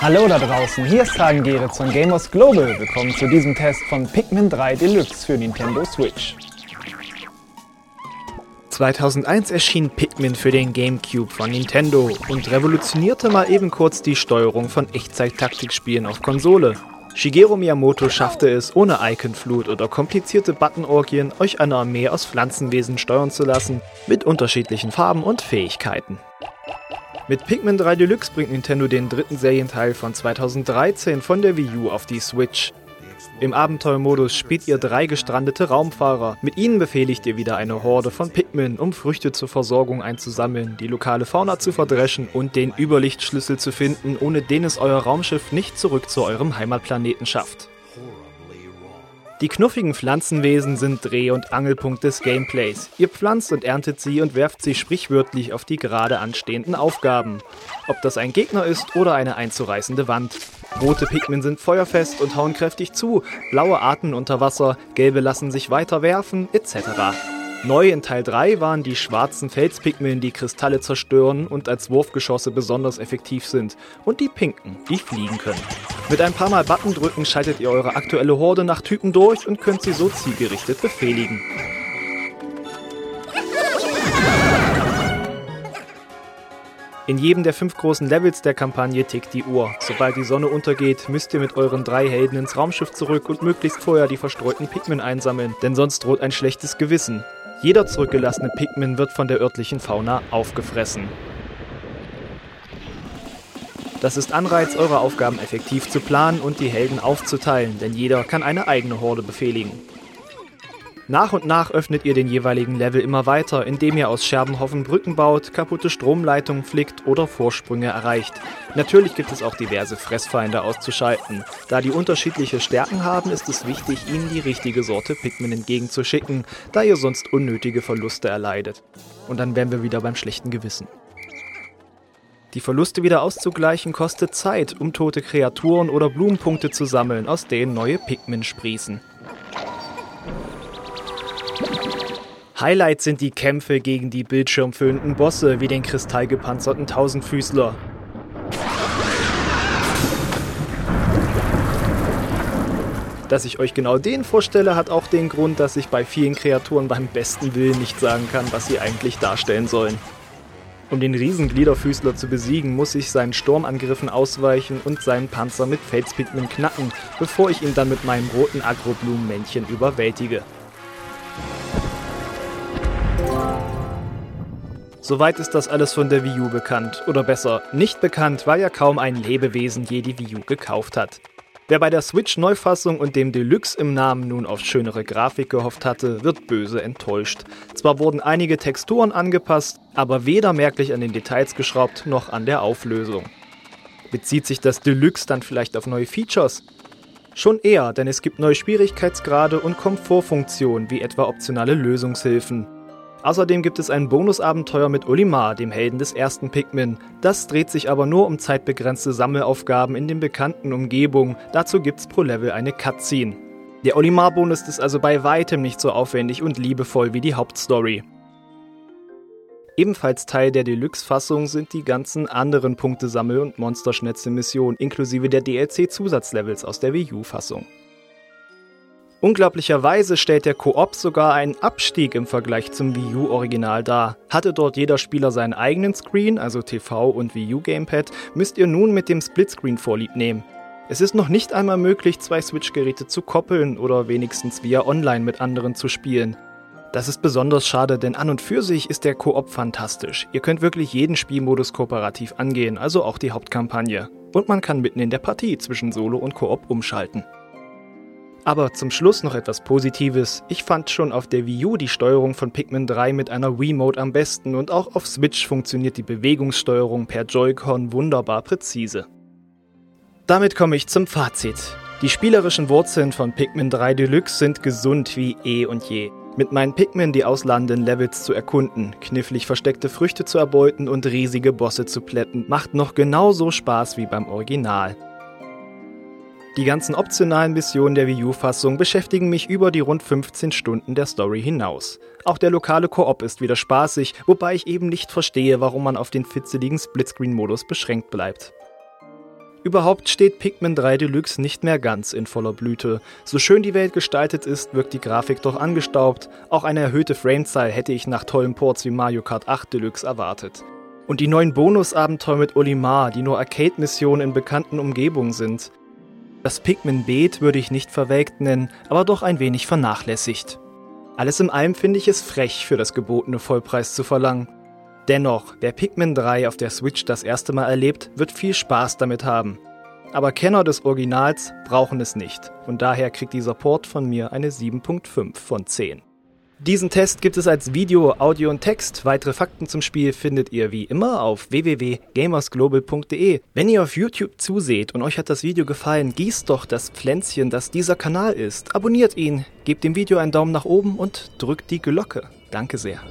Hallo da draußen, hier ist Hagen Geritz von Gamers Global. Willkommen zu diesem Test von Pikmin 3 Deluxe für Nintendo Switch. 2001 erschien Pikmin für den GameCube von Nintendo und revolutionierte mal eben kurz die Steuerung von Echtzeit-Taktikspielen auf Konsole. Shigeru Miyamoto schaffte es, ohne Iconflut oder komplizierte Buttonorgien euch eine Armee aus Pflanzenwesen steuern zu lassen, mit unterschiedlichen Farben und Fähigkeiten. Mit Pikmin 3 Deluxe bringt Nintendo den dritten Serienteil von 2013 von der Wii U auf die Switch. Im Abenteuermodus spielt ihr drei gestrandete Raumfahrer. Mit ihnen befehligt ihr wieder eine Horde von Pikmin, um Früchte zur Versorgung einzusammeln, die lokale Fauna zu verdreschen und den Überlichtschlüssel zu finden, ohne den es euer Raumschiff nicht zurück zu eurem Heimatplaneten schafft. Die knuffigen Pflanzenwesen sind Dreh- und Angelpunkt des Gameplays. Ihr pflanzt und erntet sie und werft sie sprichwörtlich auf die gerade anstehenden Aufgaben. Ob das ein Gegner ist oder eine einzureißende Wand. Rote Pikmin sind feuerfest und hauen kräftig zu, blaue atmen unter Wasser, gelbe lassen sich weiter werfen, etc. Neu in Teil 3 waren die schwarzen Felspigmen, die Kristalle zerstören und als Wurfgeschosse besonders effektiv sind, und die pinken, die fliegen können. Mit ein paar Mal Button drücken schaltet ihr eure aktuelle Horde nach Typen durch und könnt sie so zielgerichtet befehligen. In jedem der fünf großen Levels der Kampagne tickt die Uhr. Sobald die Sonne untergeht, müsst ihr mit euren drei Helden ins Raumschiff zurück und möglichst vorher die verstreuten Pikmin einsammeln, denn sonst droht ein schlechtes Gewissen. Jeder zurückgelassene Pikmin wird von der örtlichen Fauna aufgefressen. Das ist Anreiz, eure Aufgaben effektiv zu planen und die Helden aufzuteilen, denn jeder kann eine eigene Horde befehligen. Nach und nach öffnet ihr den jeweiligen Level immer weiter, indem ihr aus Scherbenhoffen Brücken baut, kaputte Stromleitungen flickt oder Vorsprünge erreicht. Natürlich gibt es auch diverse Fressfeinde auszuschalten. Da die unterschiedliche Stärken haben, ist es wichtig, ihnen die richtige Sorte Pikmin entgegenzuschicken, da ihr sonst unnötige Verluste erleidet. Und dann wären wir wieder beim schlechten Gewissen. Die Verluste wieder auszugleichen kostet Zeit, um tote Kreaturen oder Blumenpunkte zu sammeln, aus denen neue Pikmin sprießen. Highlight sind die Kämpfe gegen die bildschirmfüllenden Bosse wie den kristallgepanzerten Tausendfüßler. Dass ich euch genau den vorstelle, hat auch den Grund, dass ich bei vielen Kreaturen beim besten Willen nicht sagen kann, was sie eigentlich darstellen sollen. Um den Riesengliederfüßler zu besiegen, muss ich seinen Sturmangriffen ausweichen und seinen Panzer mit Felspigmen knacken, bevor ich ihn dann mit meinem roten Agroblumenmännchen überwältige. Soweit ist das alles von der Wii U bekannt. Oder besser, nicht bekannt, weil ja kaum ein Lebewesen je die Wii U gekauft hat. Wer bei der Switch-Neufassung und dem Deluxe im Namen nun auf schönere Grafik gehofft hatte, wird böse enttäuscht. Zwar wurden einige Texturen angepasst, aber weder merklich an den Details geschraubt noch an der Auflösung. Bezieht sich das Deluxe dann vielleicht auf neue Features? Schon eher, denn es gibt neue Schwierigkeitsgrade und Komfortfunktionen wie etwa optionale Lösungshilfen. Außerdem gibt es ein Bonusabenteuer mit Olimar, dem Helden des ersten Pikmin. Das dreht sich aber nur um zeitbegrenzte Sammelaufgaben in den bekannten Umgebungen. Dazu gibt's pro Level eine Cutscene. Der Olimar-Bonus ist also bei weitem nicht so aufwendig und liebevoll wie die Hauptstory. Ebenfalls Teil der Deluxe-Fassung sind die ganzen anderen Punktesammel- und Monsterschnetzel-Missionen inklusive der DLC-Zusatzlevels aus der Wii U-Fassung. Unglaublicherweise stellt der Koop sogar einen Abstieg im Vergleich zum Wii U-Original dar. Hatte dort jeder Spieler seinen eigenen Screen, also TV und Wii U-Gamepad, müsst ihr nun mit dem Splitscreen vorlieb nehmen. Es ist noch nicht einmal möglich, zwei Switch-Geräte zu koppeln oder wenigstens via Online mit anderen zu spielen. Das ist besonders schade, denn an und für sich ist der Koop fantastisch. Ihr könnt wirklich jeden Spielmodus kooperativ angehen, also auch die Hauptkampagne. Und man kann mitten in der Partie zwischen Solo und Koop umschalten. Aber zum Schluss noch etwas Positives. Ich fand schon auf der Wii U die Steuerung von Pikmin 3 mit einer Wii-Mode am besten und auch auf Switch funktioniert die Bewegungssteuerung per Joy-Con wunderbar präzise. Damit komme ich zum Fazit. Die spielerischen Wurzeln von Pikmin 3 Deluxe sind gesund wie eh und je. Mit meinen Pikmin die ausladenden Levels zu erkunden, knifflig versteckte Früchte zu erbeuten und riesige Bosse zu plätten, macht noch genauso Spaß wie beim Original. Die ganzen optionalen Missionen der Wii U-Fassung beschäftigen mich über die rund 15 Stunden der Story hinaus. Auch der lokale Koop ist wieder spaßig, wobei ich eben nicht verstehe, warum man auf den fitzeligen Splitscreen-Modus beschränkt bleibt. Überhaupt steht Pikmin 3 Deluxe nicht mehr ganz in voller Blüte. So schön die Welt gestaltet ist, wirkt die Grafik doch angestaubt. Auch eine erhöhte Framezahl hätte ich nach tollen Ports wie Mario Kart 8 Deluxe erwartet. Und die neuen Bonusabenteuer mit Olimar, die nur Arcade-Missionen in bekannten Umgebungen sind. Das Pikmin-Beet würde ich nicht verwelkt nennen, aber doch ein wenig vernachlässigt. Alles in allem finde ich es frech, für das gebotene Vollpreis zu verlangen. Dennoch, wer Pikmin 3 auf der Switch das erste Mal erlebt, wird viel Spaß damit haben. Aber Kenner des Originals brauchen es nicht und daher kriegt dieser Port von mir eine 7.5 von 10. Diesen Test gibt es als Video, Audio und Text. Weitere Fakten zum Spiel findet ihr wie immer auf www.gamersglobal.de. Wenn ihr auf YouTube zuseht und euch hat das Video gefallen, gießt doch das Pflänzchen, das dieser Kanal ist. Abonniert ihn, gebt dem Video einen Daumen nach oben und drückt die Glocke. Danke sehr.